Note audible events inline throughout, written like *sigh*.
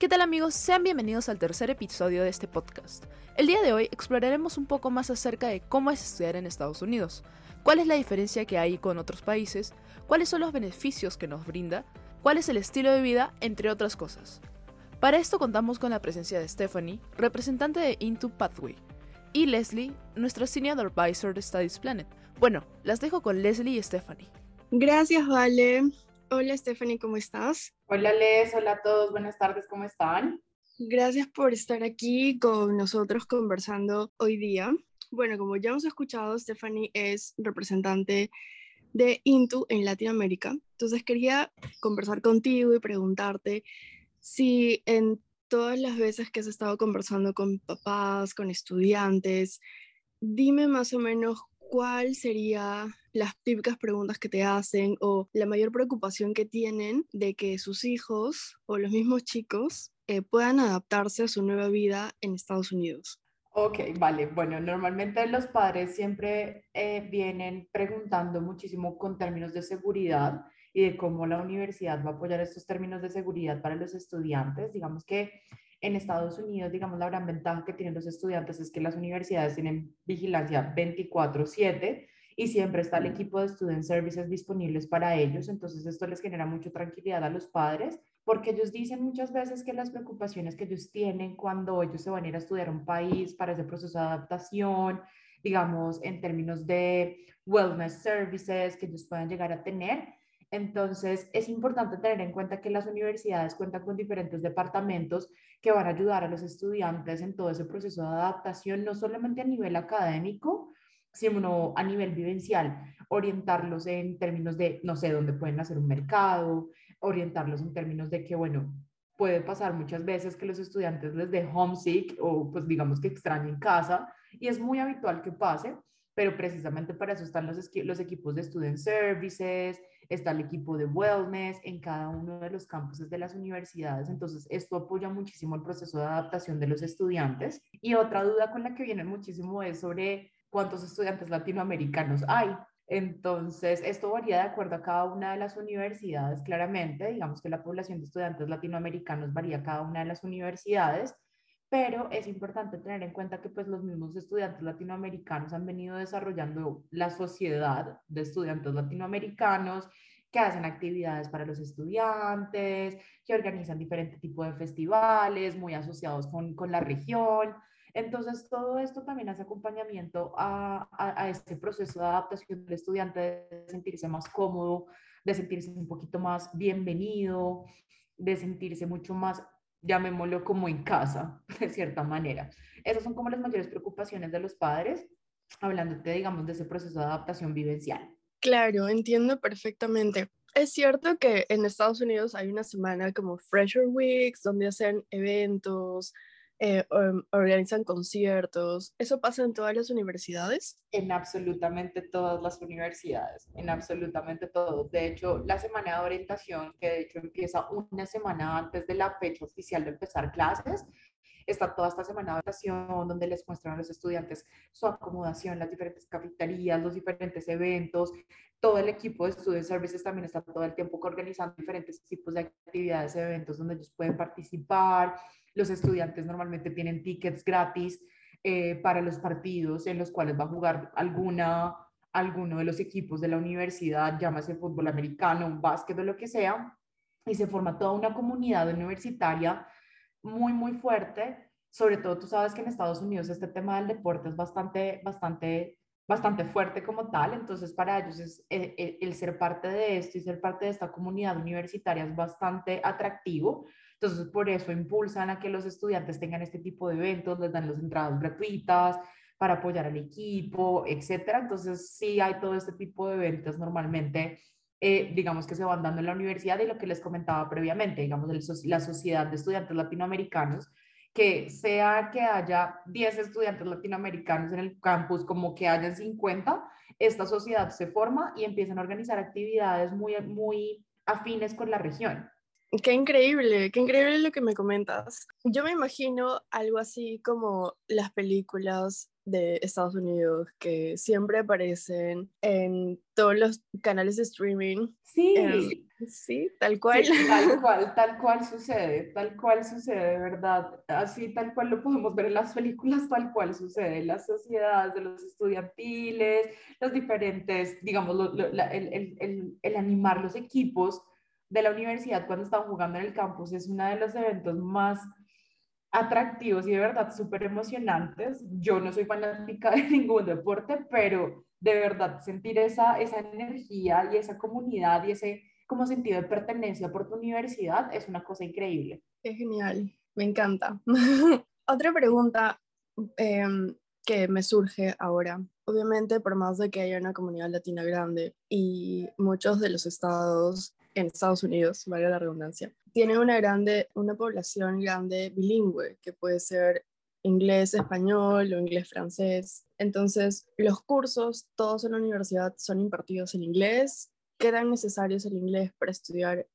¿Qué tal amigos? Sean bienvenidos al tercer episodio de este podcast. El día de hoy exploraremos un poco más acerca de cómo es estudiar en Estados Unidos, cuál es la diferencia que hay con otros países, cuáles son los beneficios que nos brinda, cuál es el estilo de vida, entre otras cosas. Para esto contamos con la presencia de Stephanie, representante de Into Pathway, y Leslie, nuestra Senior Advisor de Studies Planet. Bueno, las dejo con Leslie y Stephanie. Gracias, Vale. Hola Stephanie, ¿cómo estás? Hola Les, hola a todos, buenas tardes, ¿cómo están? Gracias por estar aquí con nosotros conversando hoy día. Bueno, como ya hemos escuchado, Stephanie es representante de Intu en Latinoamérica. Entonces quería conversar contigo y preguntarte si en todas las veces que has estado conversando con papás, con estudiantes, dime más o menos cuál sería las típicas preguntas que te hacen o la mayor preocupación que tienen de que sus hijos o los mismos chicos eh, puedan adaptarse a su nueva vida en Estados Unidos. Ok, vale. Bueno, normalmente los padres siempre eh, vienen preguntando muchísimo con términos de seguridad y de cómo la universidad va a apoyar estos términos de seguridad para los estudiantes. Digamos que en Estados Unidos, digamos, la gran ventaja que tienen los estudiantes es que las universidades tienen vigilancia 24/7 y siempre está el equipo de Student Services disponibles para ellos. Entonces, esto les genera mucha tranquilidad a los padres porque ellos dicen muchas veces que las preocupaciones que ellos tienen cuando ellos se van a ir a estudiar a un país para ese proceso de adaptación, digamos, en términos de wellness services que ellos puedan llegar a tener, entonces, es importante tener en cuenta que las universidades cuentan con diferentes departamentos que van a ayudar a los estudiantes en todo ese proceso de adaptación, no solamente a nivel académico, sino a nivel vivencial, orientarlos en términos de, no sé, dónde pueden hacer un mercado, orientarlos en términos de que, bueno, puede pasar muchas veces que los estudiantes les dé homesick o pues digamos que extrañen casa y es muy habitual que pase, pero precisamente para eso están los, los equipos de Student Services, está el equipo de Wellness en cada uno de los campuses de las universidades, entonces esto apoya muchísimo el proceso de adaptación de los estudiantes. Y otra duda con la que vienen muchísimo es sobre cuántos estudiantes latinoamericanos hay. Entonces, esto varía de acuerdo a cada una de las universidades, claramente. Digamos que la población de estudiantes latinoamericanos varía cada una de las universidades, pero es importante tener en cuenta que pues los mismos estudiantes latinoamericanos han venido desarrollando la sociedad de estudiantes latinoamericanos que hacen actividades para los estudiantes, que organizan diferentes tipos de festivales muy asociados con, con, la región. Entonces, todo esto también hace acompañamiento a, a, este proceso de adaptación del estudiante, de sentirse más cómodo, de sentirse un poquito más bienvenido, de sentirse mucho más llamémoslo como en casa, *laughs* de cierta manera. Esas son como las mayores preocupaciones de los padres, hablándote, digamos, de ese proceso de adaptación vivencial. Claro, entiendo perfectamente. Es cierto que en Estados Unidos hay una semana como Fresher Weeks, donde hacen eventos, eh, organizan conciertos. ¿Eso pasa en todas las universidades? En absolutamente todas las universidades, en absolutamente todo. De hecho, la semana de orientación, que de hecho empieza una semana antes de la fecha oficial de empezar clases, está toda esta semana de orientación donde les muestran a los estudiantes su acomodación, las diferentes cafeterías, los diferentes eventos. Todo el equipo de Student Services también está todo el tiempo organizando diferentes tipos de actividades, eventos donde ellos pueden participar los estudiantes normalmente tienen tickets gratis eh, para los partidos en los cuales va a jugar alguna, alguno de los equipos de la universidad, llámase fútbol americano, básquet o lo que sea, y se forma toda una comunidad universitaria muy, muy fuerte. Sobre todo, tú sabes que en Estados Unidos este tema del deporte es bastante, bastante, bastante fuerte como tal, entonces para ellos es, el, eh, eh, el ser parte de esto y ser parte de esta comunidad universitaria es bastante atractivo entonces, por eso impulsan a que los estudiantes tengan este tipo de eventos, les dan las entradas gratuitas para apoyar al equipo, etcétera. Entonces, sí hay todo este tipo de eventos normalmente, eh, digamos que se van dando en la universidad y lo que les comentaba previamente, digamos, la sociedad de estudiantes latinoamericanos, que sea que haya 10 estudiantes latinoamericanos en el campus, como que hayan 50, esta sociedad se forma y empiezan a organizar actividades muy, muy afines con la región. Qué increíble, qué increíble lo que me comentas. Yo me imagino algo así como las películas de Estados Unidos que siempre aparecen en todos los canales de streaming. Sí. Em, sí, tal cual. tal *laughs* cual, tal cual sucede, tal cual sucede, de verdad. Así tal cual lo podemos ver en las películas, tal cual sucede las sociedades de los estudiantiles, los diferentes, digamos, el, el, el animar los equipos de la universidad cuando están jugando en el campus es uno de los eventos más atractivos y de verdad súper emocionantes. Yo no soy fanática *laughs* de ningún deporte, pero de verdad sentir esa, esa energía y esa comunidad y ese como sentido de pertenencia por tu universidad es una cosa increíble. Es genial, me encanta. *laughs* Otra pregunta em, que me surge ahora. Obviamente, por más de que haya una comunidad latina grande y muchos de los estados en Estados Unidos, valga la redundancia, tiene una grande, una población grande bilingüe, que puede ser inglés, español o inglés, francés. Entonces, los cursos, todos en la universidad, son impartidos en inglés. ¿Quedan necesarios el inglés para estudiar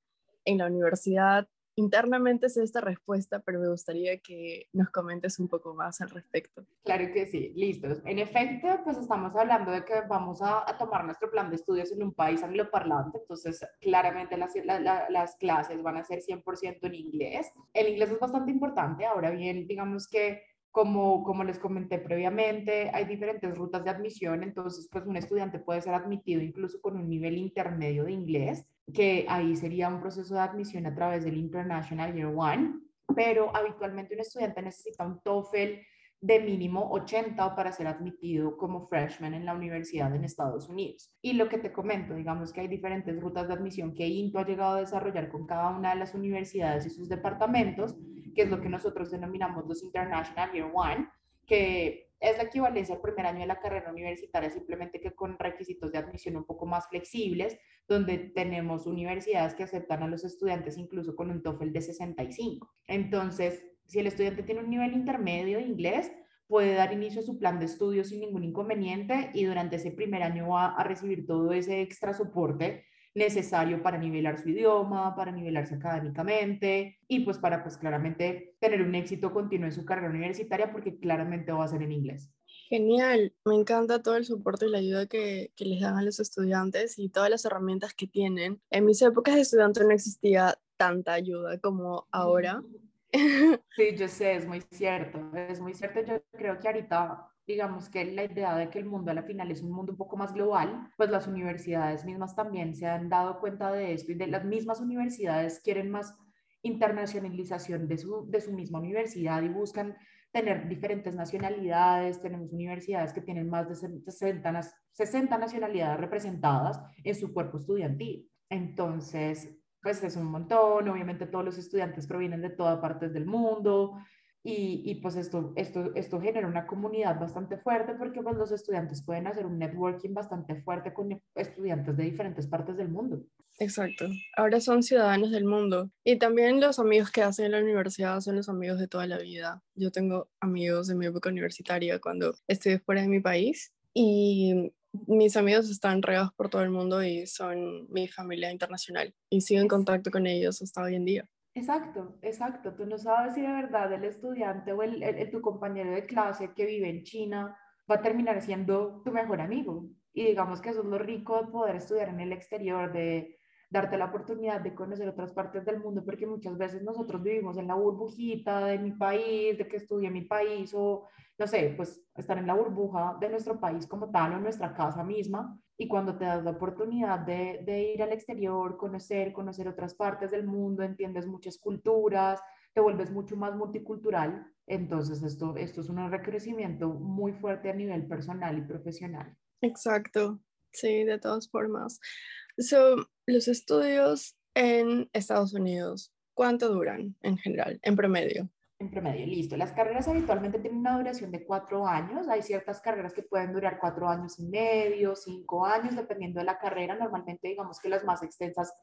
en la universidad? Internamente sé esta respuesta, pero me gustaría que nos comentes un poco más al respecto. Claro que sí, listos. En efecto, pues estamos hablando de que vamos a, tomar nuestro plan de estudios en un país angloparlante, entonces claramente las, las clases van a ser 100% en inglés. El inglés es bastante importante, ahora bien, digamos que como, como les comenté previamente, hay diferentes rutas de admisión, entonces pues un estudiante puede ser admitido incluso con un nivel intermedio de inglés, que ahí sería un proceso de admisión a través del International Year One, pero habitualmente un estudiante necesita un TOEFL de mínimo 80 para ser admitido como freshman en la universidad en Estados Unidos. Y lo que te comento, digamos que hay diferentes rutas de admisión que INTO ha llegado a desarrollar con cada una de las universidades y sus departamentos, que es lo que nosotros denominamos los International Year One, que es la equivalencia al primer año de la carrera universitaria, simplemente que con requisitos de admisión un poco más flexibles, donde tenemos universidades que aceptan a los estudiantes incluso con un TOEFL de 65. Entonces, si el estudiante tiene un nivel intermedio de inglés, puede dar inicio a su plan de estudio sin ningún inconveniente y durante ese primer año va a recibir todo ese extra soporte necesario para nivelar su idioma, para nivelarse académicamente y pues para pues claramente tener un éxito continuo en su carrera universitaria porque claramente va a ser en inglés. Genial, me encanta todo el soporte y la ayuda que, que, les dan a los estudiantes y todas las herramientas que tienen. En mis épocas de estudiante no existía tanta ayuda como ahora. Sí, yo sé, es muy cierto, es muy cierto. Yo creo que ahorita digamos que la idea de que el mundo a la final es un mundo un poco más global, pues las universidades mismas también se han dado cuenta de esto y de las mismas universidades quieren más internacionalización de su, de su misma universidad y buscan tener diferentes nacionalidades. Tenemos universidades que tienen más de 60, 60 nacionalidades representadas en su cuerpo estudiantil. Entonces, pues es un montón. Obviamente todos los estudiantes provienen de todas partes del mundo. Y, y, pues esto, esto, esto genera una comunidad bastante fuerte porque pues los estudiantes pueden hacer un networking bastante fuerte con estudiantes de diferentes partes del mundo. Exacto. Ahora son ciudadanos del mundo. Y también los amigos que hacen en la universidad son los amigos de toda la vida. Yo tengo amigos de mi época universitaria cuando estuve fuera de mi país y mis amigos están regados por todo el mundo y son mi familia internacional y sigo en contacto con ellos hasta hoy en día. Exacto, exacto. Tú no sabes si de verdad el estudiante o el, tu compañero de clase que vive en China va a terminar siendo tu mejor amigo. Y digamos que eso es lo rico de poder estudiar en el exterior, de darte la oportunidad de conocer otras partes del mundo, porque muchas veces nosotros vivimos en la burbujita de mi país, de que estudié en mi país, o no sé, pues estar en la burbuja de nuestro país como tal, o en nuestra casa misma, y cuando te das la oportunidad de, ir al exterior, conocer, conocer otras partes del mundo, entiendes muchas culturas, te vuelves mucho más multicultural, entonces esto, esto es un recrecimiento muy fuerte a nivel personal y profesional. Exacto, sí, de todas formas. So, los estudios en Estados Unidos, ¿cuánto duran en general, en promedio? En promedio, listo. Las carreras habitualmente tienen una duración de cuatro años. Hay ciertas carreras que pueden durar cuatro años y medio, cinco años, dependiendo de la carrera. Normalmente, digamos que las más extensas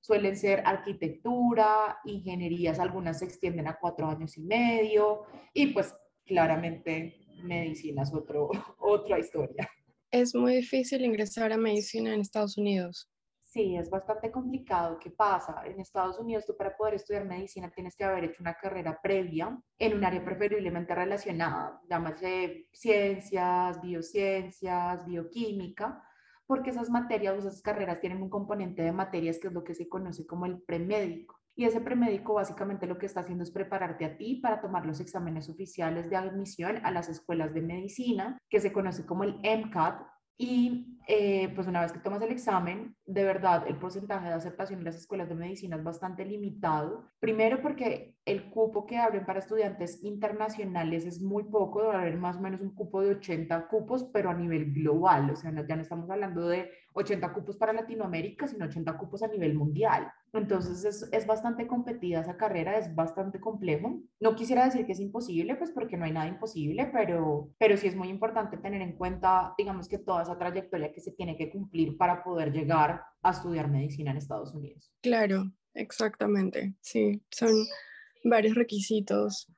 suelen ser arquitectura, ingenierías, algunas se extienden a cuatro años y medio. Y pues claramente medicina es otro, *laughs* otra historia. Es muy difícil ingresar a medicina en Estados Unidos. Sí, es bastante complicado. ¿Qué pasa? En Estados Unidos tú para poder estudiar medicina tienes que haber hecho una carrera previa en un área preferiblemente relacionada, llámase ciencias, biociencias, bioquímica, porque esas materias o esas carreras tienen un componente de materias que es lo que se conoce como el premédico. Y ese premédico básicamente lo que está haciendo es prepararte a ti para tomar los exámenes oficiales de admisión a las escuelas de medicina, que se conoce como el MCAT, y eh, pues una vez que tomas el examen, de verdad el porcentaje de aceptación en las escuelas de medicina es bastante limitado. Primero porque el cupo que abren para estudiantes internacionales es muy poco, debe haber más o menos un cupo de 80 cupos, pero a nivel global, o sea, ya no estamos hablando de 80 cupos para Latinoamérica, sino 80 cupos a nivel mundial. Entonces es, es, bastante competida esa carrera, es bastante complejo. No quisiera decir que es imposible, pues porque no hay nada imposible, pero, pero sí es muy importante tener en cuenta, digamos que toda esa trayectoria que se tiene que cumplir para poder llegar a estudiar medicina en Estados Unidos. Claro, exactamente. Sí, son varios requisitos.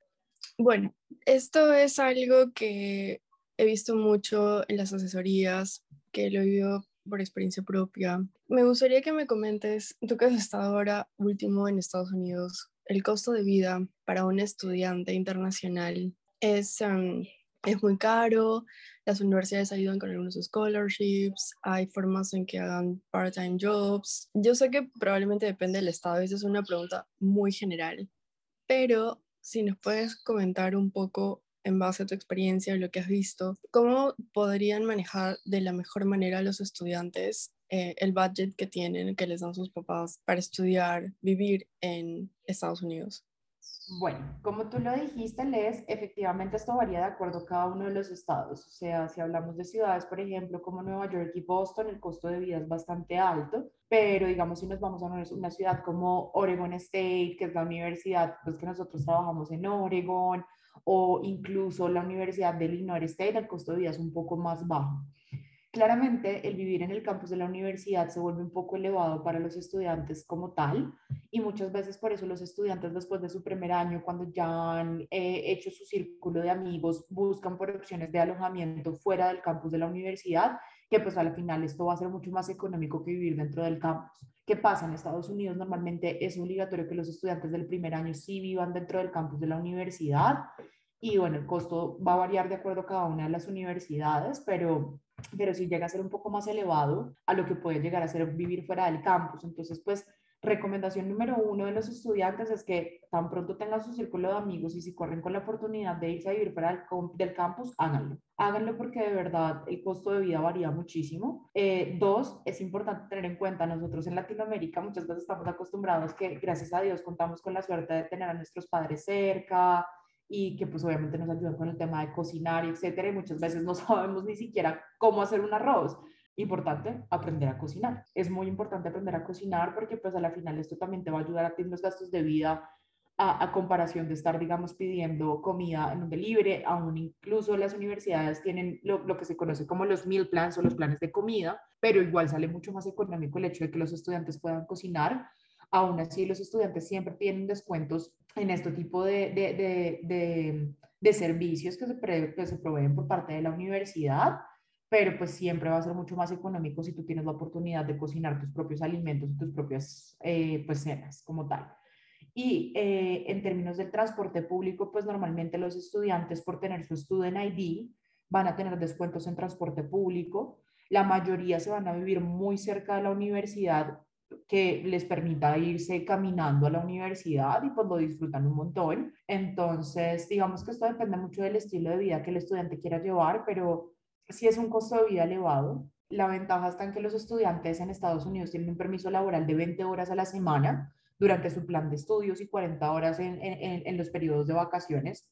Bueno, esto es algo que he visto mucho en las asesorías, que lo he vivido por experiencia propia. Me gustaría que me comentes, tú que has estado ahora último en Estados Unidos, el costo de vida para un estudiante internacional es, um, es muy caro, las universidades ayudan con algunos scholarships, hay formas en que hagan part-time jobs. Yo sé que probablemente depende del estado, esa es una pregunta muy general, pero si nos puedes comentar un poco en base a tu experiencia, lo que has visto, ¿cómo podrían manejar de la mejor manera los estudiantes eh, el budget que tienen, que les dan sus papás para estudiar, vivir en Estados Unidos? Bueno, como tú lo dijiste, Les, efectivamente esto varía de acuerdo a cada uno de los estados. O sea, si hablamos de ciudades, por ejemplo, como Nueva York y Boston, el costo de vida es bastante alto, pero digamos si nos vamos a una ciudad como Oregon State, que es la universidad, pues que nosotros trabajamos en Oregon, o incluso la Universidad de Illinois State, el costo de vida es un poco más bajo. Claramente, el vivir en el campus de la universidad se vuelve un poco elevado para los estudiantes como tal y muchas veces por eso los estudiantes después de su primer año, cuando ya han eh, hecho su círculo de amigos, buscan por opciones de alojamiento fuera del campus de la universidad, que pues al final esto va a ser mucho más económico que vivir dentro del campus. ¿Qué pasa? En Estados Unidos normalmente es obligatorio que los estudiantes del primer año sí vivan dentro del campus de la universidad y bueno, el costo va a variar de acuerdo a cada una de las universidades, pero pero si llega a ser un poco más elevado a lo que puede llegar a ser vivir fuera del campus. Entonces, pues, recomendación número uno de los estudiantes es que tan pronto tengan su círculo de amigos y si corren con la oportunidad de irse a vivir fuera del campus, háganlo. Háganlo porque de verdad el costo de vida varía muchísimo. Eh, dos, es importante tener en cuenta, nosotros en Latinoamérica muchas veces estamos acostumbrados que gracias a Dios contamos con la suerte de tener a nuestros padres cerca, y que pues obviamente nos ayudan con el tema de cocinar etcétera y muchas veces no *laughs* sabemos ni siquiera cómo hacer un arroz. Importante aprender a cocinar. Es muy importante aprender a cocinar porque pues a la final esto también te va a ayudar a tener los gastos de vida a, a, comparación de estar, digamos, pidiendo comida en un delivery, aún incluso las universidades tienen lo, lo, que se conoce como los meal plans o los planes de comida, pero igual sale mucho más económico el hecho de que los estudiantes puedan cocinar Aún así, los estudiantes siempre tienen descuentos en este tipo de, de, de, de servicios que se, proveen por parte de la universidad, pero pues siempre va a ser mucho más económico si tú tienes la oportunidad de cocinar tus propios alimentos y tus propias eh, pues cenas como tal. Y eh, en términos del transporte público, pues normalmente los estudiantes por tener su Student ID van a tener descuentos en transporte público. La mayoría se van a vivir muy cerca de la universidad que les permita irse caminando a la universidad y pues lo disfrutan un montón. Entonces, digamos que esto depende mucho del estilo de vida que el estudiante quiera llevar, pero si es un costo de vida elevado, la ventaja está en que los estudiantes en Estados Unidos tienen un permiso laboral de 20 horas a la semana durante su plan de estudios y 40 horas en, en, en los periodos de vacaciones.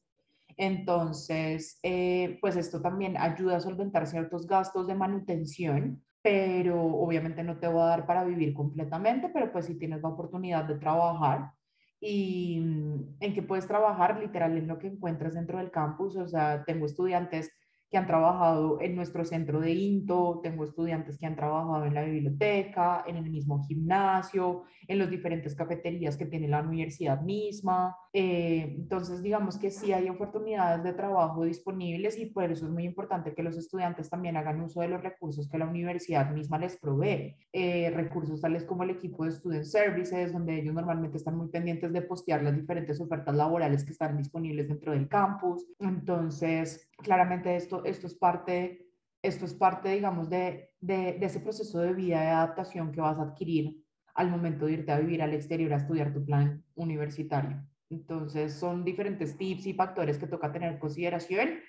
Entonces, eh, pues esto también ayuda a solventar ciertos gastos de manutención pero obviamente no te va a dar para vivir completamente, pero pues si tienes la oportunidad de trabajar y mm, en que puedes trabajar literal en lo que encuentras dentro del campus, o sea, tengo estudiantes que han trabajado en nuestro centro de INTO, tengo estudiantes que han trabajado en la biblioteca, en el mismo gimnasio, en las diferentes cafeterías que tiene la universidad misma. Eh, entonces, digamos que sí hay oportunidades de trabajo disponibles y por eso es muy importante que los estudiantes también hagan uso de los recursos que la universidad misma les provee. Eh, recursos tales como el equipo de Student Services, donde ellos normalmente están muy pendientes de postear las diferentes ofertas laborales que están disponibles dentro del campus. Entonces, claramente esto, esto es parte, esto es parte digamos, de, de, ese proceso de vida de adaptación que vas a adquirir al momento de irte a vivir al exterior a estudiar tu plan universitario. Entonces, son diferentes tips y factores que toca tener en consideración,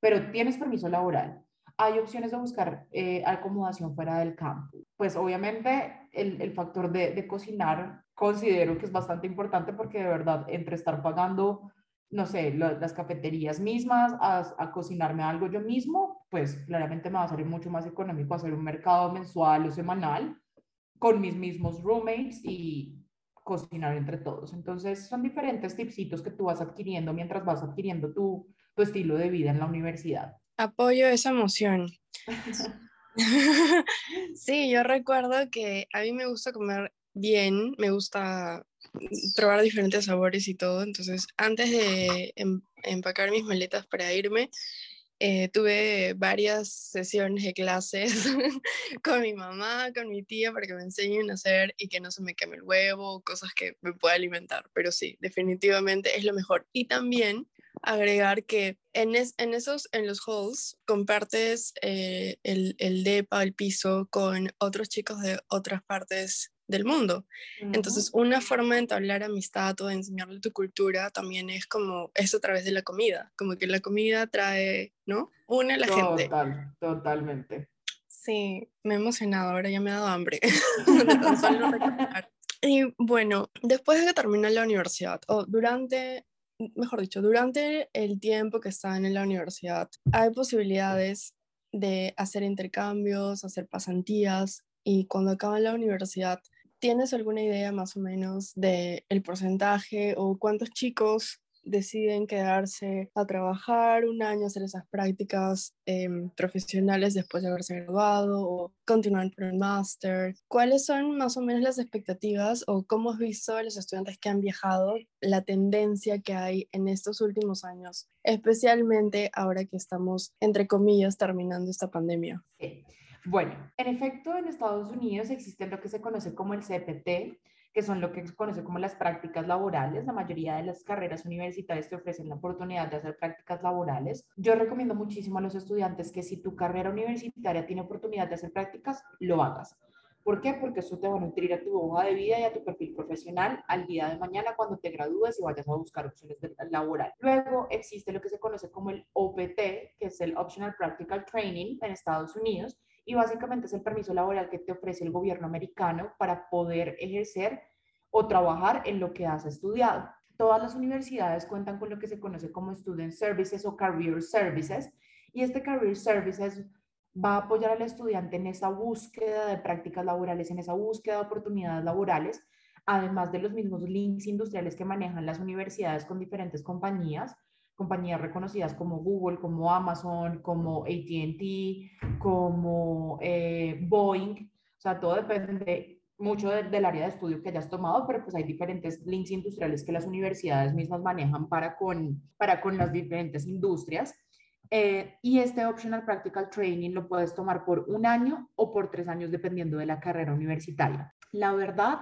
pero tienes permiso laboral. Hay opciones de buscar eh, acomodación fuera del campo. Pues obviamente el, el factor de, de, cocinar considero que es bastante importante porque de verdad entre estar pagando no sé, las cafeterías mismas, a, cocinarme algo yo mismo, pues claramente me va a salir mucho más económico hacer un mercado mensual o semanal con mis mismos roommates y cocinar entre todos. Entonces, son diferentes tipsitos que tú vas adquiriendo mientras vas adquiriendo tu, tu estilo de vida en la universidad. Apoyo esa emoción. *laughs* *laughs* sí, yo recuerdo que a mí me gusta comer bien, me gusta probar diferentes sabores y todo. Entonces, antes de em, empacar mis maletas para irme, eh, tuve varias sesiones de clases *laughs* con mi mamá, con mi tía, para que me enseñen a hacer y que no se me queme el huevo, cosas que me pueda alimentar. Pero sí, definitivamente es lo mejor. Y también agregar que en, en esos, en los halls, compartes eh, el, el DEPA, el piso, con otros chicos de otras partes del mundo. Entonces, una forma de entablar amistad o de enseñarle tu cultura también es como eso a través de la comida, como que la comida trae, ¿no? Une a la gente. Total, totalmente. Sí, me he emocionado, ahora ya me ha dado hambre. *laughs* *laughs* y bueno, después de que termina la universidad, o durante, mejor dicho, durante el tiempo que están en la universidad, hay posibilidades de hacer intercambios, hacer pasantías, y cuando acaban la universidad ¿Tienes alguna idea más o menos del el porcentaje o cuántos chicos deciden quedarse a trabajar un año, hacer esas prácticas em, profesionales después de haberse graduado o continuar por el máster? ¿Cuáles son más o menos las expectativas o cómo has visto a los estudiantes que han viajado la tendencia que hay en estos últimos años, especialmente ahora que estamos, entre comillas, terminando esta pandemia? Sí. Bueno, en efecto, en Estados Unidos existe lo que se conoce como el CPT, que son lo que se conoce como las prácticas laborales. La mayoría de las carreras universitarias te ofrecen la oportunidad de hacer prácticas laborales. Yo recomiendo muchísimo a los estudiantes que si tu carrera universitaria tiene oportunidad de hacer prácticas, lo hagas. ¿Por qué? Porque eso te va a nutrir a tu hoja de vida y a tu perfil profesional al día de mañana cuando te gradúes y vayas a buscar opciones de, laboral. Luego existe lo que se conoce como el OPT, que es el Optional Practical Training en Estados Unidos, y básicamente es el permiso laboral que te ofrece el gobierno americano para poder ejercer o trabajar en lo que has estudiado. Todas las universidades cuentan con lo que se conoce como Student Services o Career Services y este Career Services va a apoyar al estudiante en esa búsqueda de prácticas laborales, en esa búsqueda de oportunidades laborales, además de los mismos links industriales que manejan las universidades con diferentes compañías compañías reconocidas como Google, como Amazon, como ATT, como eh, Boeing. O sea, todo depende mucho del área de estudio que hayas tomado, pero pues hay diferentes links industriales que las universidades mismas manejan para con, para con las diferentes industrias. Eh, y este Optional Practical Training lo puedes tomar por un año o por tres años, dependiendo de la carrera universitaria. La verdad,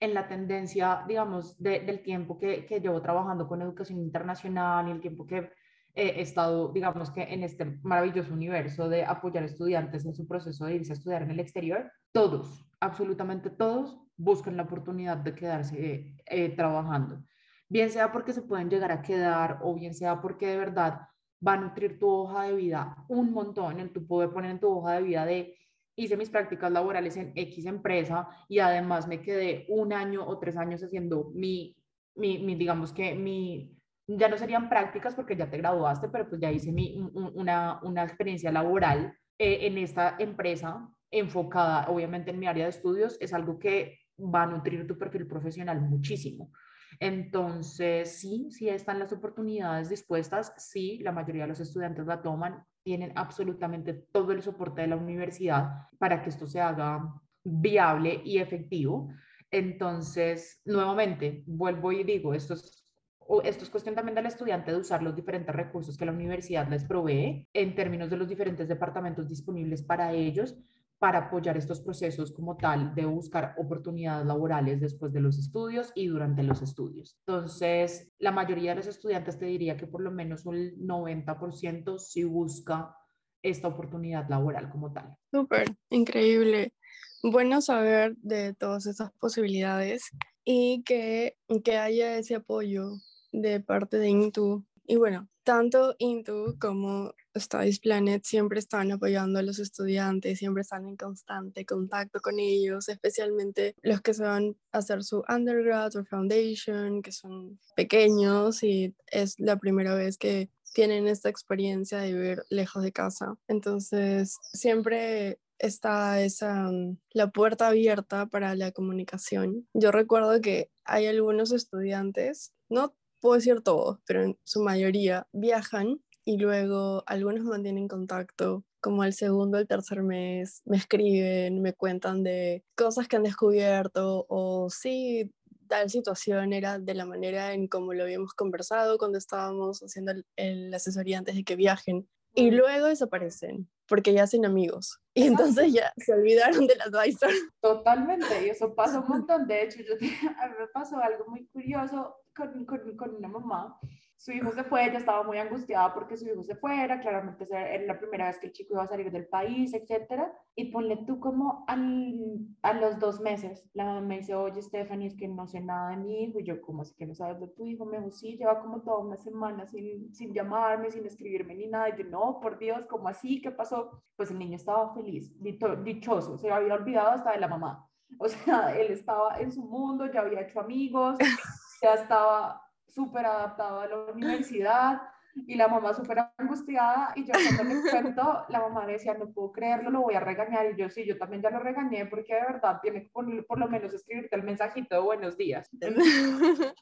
en la tendencia, digamos, del tiempo que, que, llevo trabajando con educación internacional y el tiempo que he estado, digamos que en este maravilloso universo de apoyar estudiantes en su proceso de irse a estudiar en el exterior, todos, absolutamente todos, buscan la oportunidad de quedarse eh, trabajando. Bien sea porque se pueden llegar a quedar o bien sea porque de verdad va a nutrir tu hoja de vida un montón. El tú puedes poner en tu hoja de vida de hice mis prácticas laborales en X empresa y además me quedé un año o tres años haciendo mi, mi, digamos que mi, ya no serían prácticas porque ya te graduaste, pero pues ya hice mi, una, una experiencia laboral eh, en esta empresa enfocada obviamente en mi área de estudios, es algo que va a nutrir tu perfil profesional muchísimo. Entonces, sí, sí están las oportunidades dispuestas, sí, la mayoría de los estudiantes la toman, tienen absolutamente todo el soporte de la universidad para que esto se haga viable y efectivo. Entonces, nuevamente, vuelvo y digo, esto es esto es cuestión también del estudiante de usar los diferentes recursos que la universidad les provee en términos de los diferentes departamentos disponibles para ellos para apoyar estos procesos como tal de buscar oportunidades laborales después de los estudios y durante los estudios. Entonces, la mayoría de los estudiantes te diría que por lo menos un 90% sí busca esta oportunidad laboral como tal. Súper, increíble. Bueno saber de todas esas posibilidades y que, que haya ese apoyo de parte de Intu. Y bueno, tanto Intu como Studies Planet siempre están apoyando a los estudiantes, siempre están en constante contacto con ellos, especialmente los que se van a hacer su undergrad o foundation, que son pequeños y es la primera vez que tienen esta experiencia de vivir lejos de casa. Entonces, siempre está esa mm, la puerta abierta para la comunicación. Yo recuerdo que hay algunos estudiantes, no puedo decir todos, pero en su mayoría viajan y luego algunos mantienen contacto, como el segundo el tercer mes, me escriben, me cuentan de cosas que han descubierto o sí, tal situación era de la manera en como lo habíamos conversado cuando estábamos haciendo el, asesoría antes de que viajen. Y luego desaparecen porque ya hacen amigos y entonces ya se olvidaron del advisor. *laughs* Totalmente, y eso pasa un montón. De hecho, yo, *laughs* a mí me pasó algo muy curioso con, con, con una mamá su hijo se fue, ella estaba muy angustiada porque su hijo se fuera, claramente era la primera vez que el chico iba a salir del país, etcétera, y ponle tú como al, a los dos meses, la mamá me dice, oye Stephanie, es que no sé nada de mi hijo, y yo, ¿cómo así que no sabes de tu hijo? Me dijo, sí, lleva como toda una semana sin, sin llamarme, sin escribirme ni nada, y yo, no, por Dios, ¿cómo así? ¿Qué pasó? Pues el niño estaba feliz, dichoso, se había olvidado hasta de la mamá, o sea, *laughs* él estaba en su mundo, ya había hecho amigos, ya estaba súper adaptado a la universidad y la mamá súper angustiada y yo cuando le cuento, la mamá decía, no puedo creerlo, lo voy a regañar y yo sí, yo también ya lo regañé porque de verdad tiene que ponerle por lo menos escribirte el mensajito de buenos días. *laughs*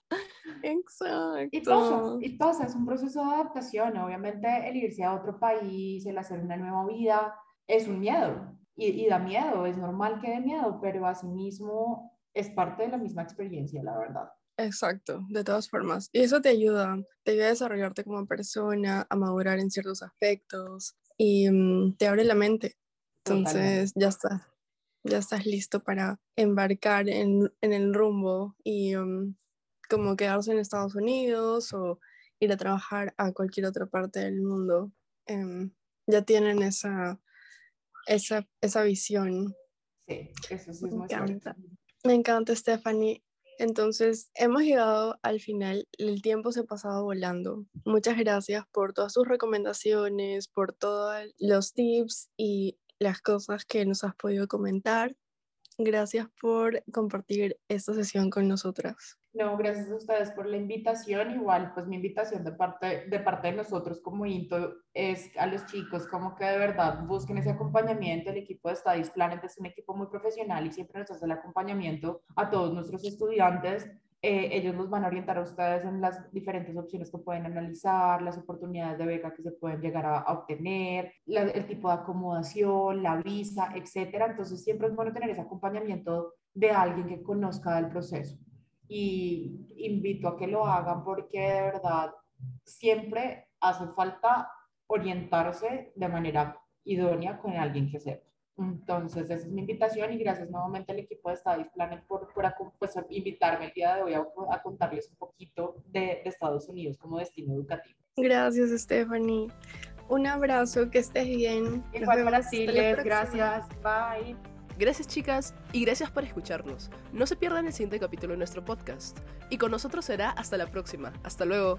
Exacto. Y pasa, y pasa, es un proceso de adaptación, obviamente el irse a otro país, el hacer una nueva vida, es un miedo y, y da miedo, es normal que dé miedo, pero asimismo es parte de la misma experiencia, la verdad. Exacto, de todas formas. Y eso te ayuda, te ayuda a desarrollarte como persona, a madurar en ciertos aspectos y mm, te abre la mente. Entonces ya está, ya estás listo para embarcar en, el rumbo y mm, como quedarse en Estados Unidos o ir a trabajar a cualquier otra parte del mundo. Em, ya tienen esa, esa, esa visión. Sí, eso sí es Me encanta. Me encanta, Stephanie. Entonces, hemos llegado al final, el tiempo se ha pasado volando. Muchas gracias por todas sus recomendaciones, por todos los tips y las cosas que nos has podido comentar. Gracias por compartir esta sesión con nosotras. No, gracias a ustedes por la invitación. Igual, pues mi invitación de parte de, parte de nosotros como INTO es a los chicos como que de verdad busquen ese acompañamiento. El equipo de Studies Planet es un equipo muy profesional y siempre nos hace el acompañamiento a todos nuestros estudiantes eh, ellos los van a orientar a ustedes en las diferentes opciones que pueden analizar, las oportunidades de beca que se pueden llegar a, obtener, el tipo de acomodación, la visa, etcétera. Entonces, siempre es bueno tener ese acompañamiento de alguien que conozca el proceso. Y invito a que lo hagan porque de verdad siempre hace falta orientarse de manera idónea con alguien que sepa. Entonces, esa es mi invitación y gracias nuevamente al equipo de Studies Planet por, por pues, invitarme el día de hoy a, contarles un poquito de, de, Estados Unidos como destino educativo. Gracias, Stephanie. Un abrazo, que estés bien. Igual para gracias. Bye. Gracias chicas y gracias por escucharnos. No se pierdan el siguiente capítulo de nuestro podcast. Y con nosotros será hasta la próxima. Hasta luego.